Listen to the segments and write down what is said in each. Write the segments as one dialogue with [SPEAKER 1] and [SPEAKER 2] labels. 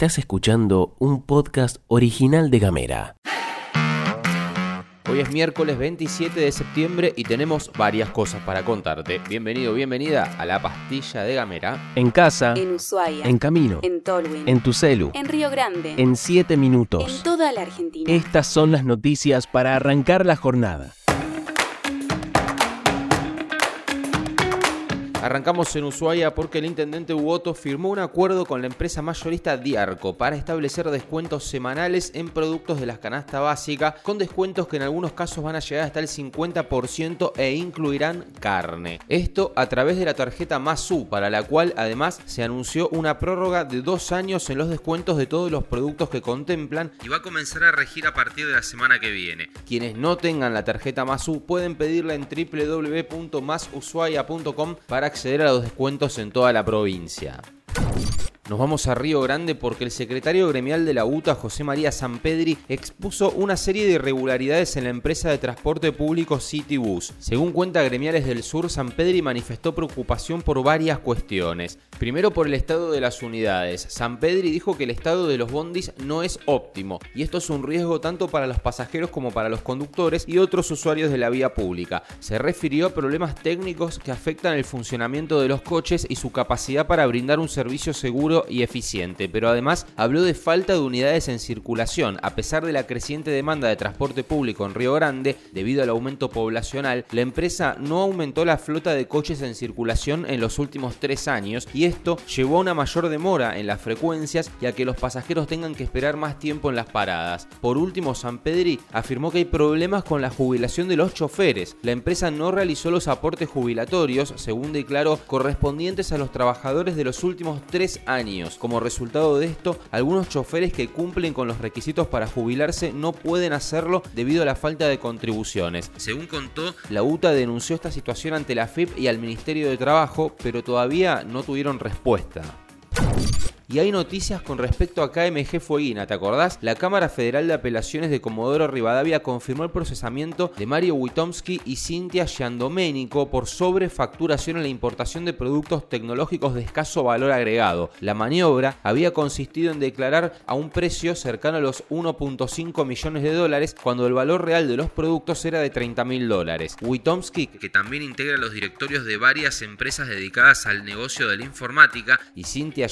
[SPEAKER 1] Estás escuchando un podcast original de Gamera.
[SPEAKER 2] Hoy es miércoles 27 de septiembre y tenemos varias cosas para contarte. Bienvenido, bienvenida a la pastilla de Gamera.
[SPEAKER 1] En casa,
[SPEAKER 3] En Ushuaia.
[SPEAKER 1] en camino,
[SPEAKER 3] En Tolwyn.
[SPEAKER 1] en tu celu,
[SPEAKER 3] En Río Grande.
[SPEAKER 1] en 7
[SPEAKER 3] En
[SPEAKER 1] minutos.
[SPEAKER 3] toda la Argentina.
[SPEAKER 1] Estas son las noticias para arrancar la jornada.
[SPEAKER 2] Arrancamos en Ushuaia porque el intendente Ugoto firmó un acuerdo con la empresa mayorista Diarco para establecer descuentos semanales en productos de la canasta básica, con descuentos que en algunos casos van a llegar hasta el 50% e incluirán carne. Esto a través de la tarjeta Masu, para la cual además se anunció una prórroga de dos años en los descuentos de todos los productos que contemplan y va a comenzar a regir a partir de la semana que viene. Quienes no tengan la tarjeta Masu pueden pedirla en www.masushuaia.com para acceder a los descuentos en toda la provincia. Nos vamos a Río Grande porque el secretario gremial de la UTA, José María Sampedri, expuso una serie de irregularidades en la empresa de transporte público Citybus. Según cuenta Gremiales del Sur, Sampedri manifestó preocupación por varias cuestiones. Primero por el estado de las unidades. Sampedri dijo que el estado de los bondis no es óptimo y esto es un riesgo tanto para los pasajeros como para los conductores y otros usuarios de la vía pública. Se refirió a problemas técnicos que afectan el funcionamiento de los coches y su capacidad para brindar un servicio seguro y eficiente, pero además habló de falta de unidades en circulación. A pesar de la creciente demanda de transporte público en Río Grande, debido al aumento poblacional, la empresa no aumentó la flota de coches en circulación en los últimos tres años y esto llevó a una mayor demora en las frecuencias y a que los pasajeros tengan que esperar más tiempo en las paradas. Por último, San Pedri afirmó que hay problemas con la jubilación de los choferes. La empresa no realizó los aportes jubilatorios, según declaró, correspondientes a los trabajadores de los últimos tres años. Como resultado de esto, algunos choferes que cumplen con los requisitos para jubilarse no pueden hacerlo debido a la falta de contribuciones. Según contó, la UTA denunció esta situación ante la FIP y al Ministerio de Trabajo, pero todavía no tuvieron respuesta. Y hay noticias con respecto a KMG Fueguina, ¿te acordás? La Cámara Federal de Apelaciones de Comodoro Rivadavia confirmó el procesamiento de Mario Witomski y Cintia Giandomenico por sobrefacturación en la importación de productos tecnológicos de escaso valor agregado. La maniobra había consistido en declarar a un precio cercano a los 1.5 millones de dólares cuando el valor real de los productos era de 30 mil dólares. Witomski, que también integra los directorios de varias empresas dedicadas al negocio de la informática, y Cintia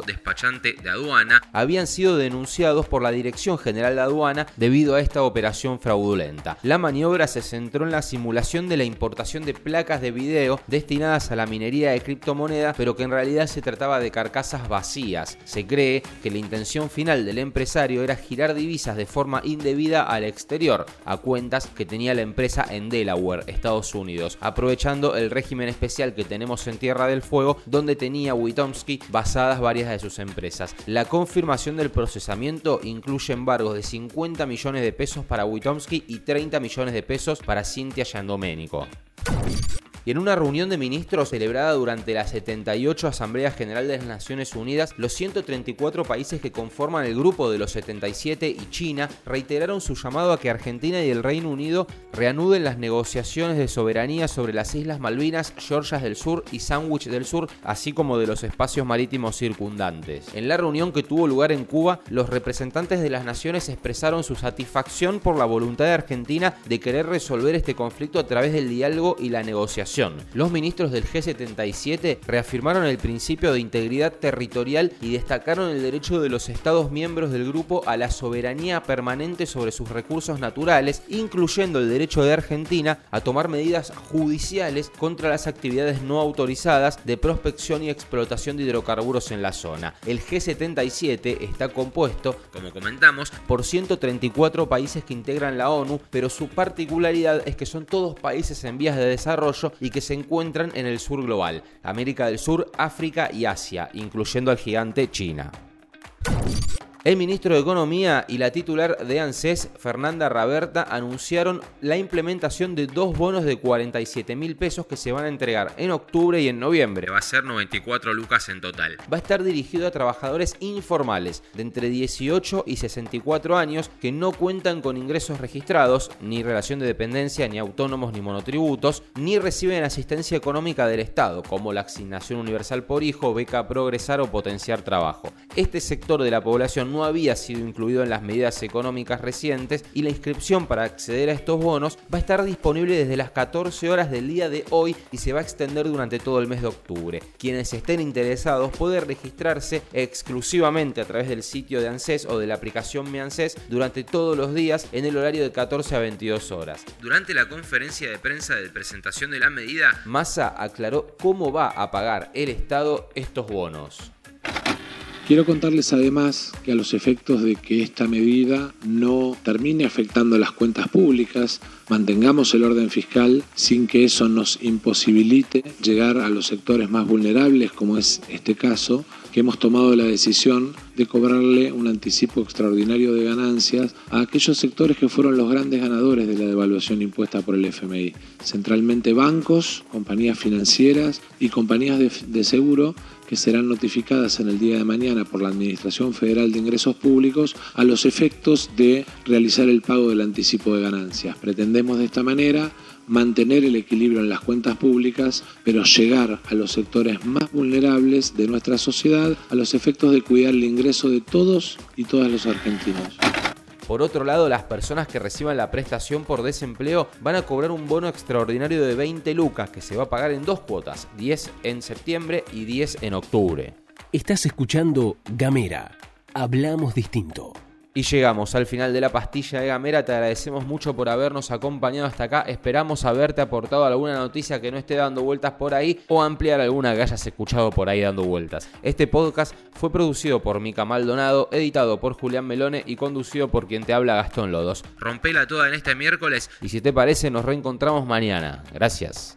[SPEAKER 2] Despachante de aduana, habían sido denunciados por la Dirección General de Aduana debido a esta operación fraudulenta. La maniobra se centró en la simulación de la importación de placas de video destinadas a la minería de criptomonedas, pero que en realidad se trataba de carcasas vacías. Se cree que la intención final del empresario era girar divisas de forma indebida al exterior, a cuentas que tenía la empresa en Delaware, Estados Unidos, aprovechando el régimen especial que tenemos en Tierra del Fuego, donde tenía Witomski basadas varias de sus empresas. La confirmación del procesamiento incluye embargos de 50 millones de pesos para Witomski y 30 millones de pesos para Cintia Giandomenico. Y en una reunión de ministros celebrada durante la 78 Asamblea General de las Naciones Unidas, los 134 países que conforman el grupo de los 77 y China reiteraron su llamado a que Argentina y el Reino Unido reanuden las negociaciones de soberanía sobre las Islas Malvinas, Georgias del Sur y Sandwich del Sur, así como de los espacios marítimos circundantes. En la reunión que tuvo lugar en Cuba, los representantes de las naciones expresaron su satisfacción por la voluntad de Argentina de querer resolver este conflicto a través del diálogo y la negociación. Los ministros del G77 reafirmaron el principio de integridad territorial y destacaron el derecho de los Estados miembros del grupo a la soberanía permanente sobre sus recursos naturales, incluyendo el derecho de Argentina a tomar medidas judiciales contra las actividades no autorizadas de prospección y explotación de hidrocarburos en la zona. El G77 está compuesto, como comentamos, por 134 países que integran la ONU, pero su particularidad es que son todos países en vías de desarrollo y que se encuentran en el sur global, América del Sur, África y Asia, incluyendo al gigante China. El ministro de Economía y la titular de ANSES, Fernanda Raberta, anunciaron la implementación de dos bonos de 47 mil pesos que se van a entregar en octubre y en noviembre. Va a ser 94 lucas en total. Va a estar dirigido a trabajadores informales de entre 18 y 64 años que no cuentan con ingresos registrados, ni relación de dependencia, ni autónomos, ni monotributos, ni reciben asistencia económica del Estado, como la asignación universal por hijo, beca progresar o potenciar trabajo. Este sector de la población no había sido incluido en las medidas económicas recientes y la inscripción para acceder a estos bonos va a estar disponible desde las 14 horas del día de hoy y se va a extender durante todo el mes de octubre. Quienes estén interesados pueden registrarse exclusivamente a través del sitio de ANSES o de la aplicación Mi ANSES durante todos los días en el horario de 14 a 22 horas. Durante la conferencia de prensa de presentación de la medida, Massa aclaró cómo va a pagar el Estado estos bonos.
[SPEAKER 3] Quiero contarles además que a los efectos de que esta medida no termine afectando las cuentas públicas, mantengamos el orden fiscal sin que eso nos imposibilite llegar a los sectores más vulnerables, como es este caso, que hemos tomado la decisión de cobrarle un anticipo extraordinario de ganancias a aquellos sectores que fueron los grandes ganadores de la devaluación impuesta por el FMI, centralmente bancos, compañías financieras y compañías de, seguro que serán notificadas en el día de mañana por la Administración Federal de Ingresos Públicos a los efectos de realizar el pago del anticipo de ganancias. Pretendemos de esta manera mantener el equilibrio en las cuentas públicas, pero llegar a los sectores más vulnerables de nuestra sociedad a los efectos de cuidar el ingreso de todos y todas los argentinos.
[SPEAKER 2] Por otro lado, las personas que reciban la prestación por desempleo van a cobrar un bono extraordinario de 20 lucas que se va a pagar en dos cuotas, 10 en septiembre y 10 en octubre.
[SPEAKER 1] Estás escuchando Gamera. Hablamos distinto.
[SPEAKER 2] Y llegamos al final de la pastilla de Gamera. Te agradecemos mucho por habernos acompañado hasta acá. Esperamos haberte aportado alguna noticia que no esté dando vueltas por ahí o ampliar alguna que hayas escuchado por ahí dando vueltas. Este podcast fue producido por Mica Maldonado, editado por Julián Melone y conducido por quien te habla Gastón Lodos. Rompela toda en este miércoles y si te parece nos reencontramos mañana. Gracias.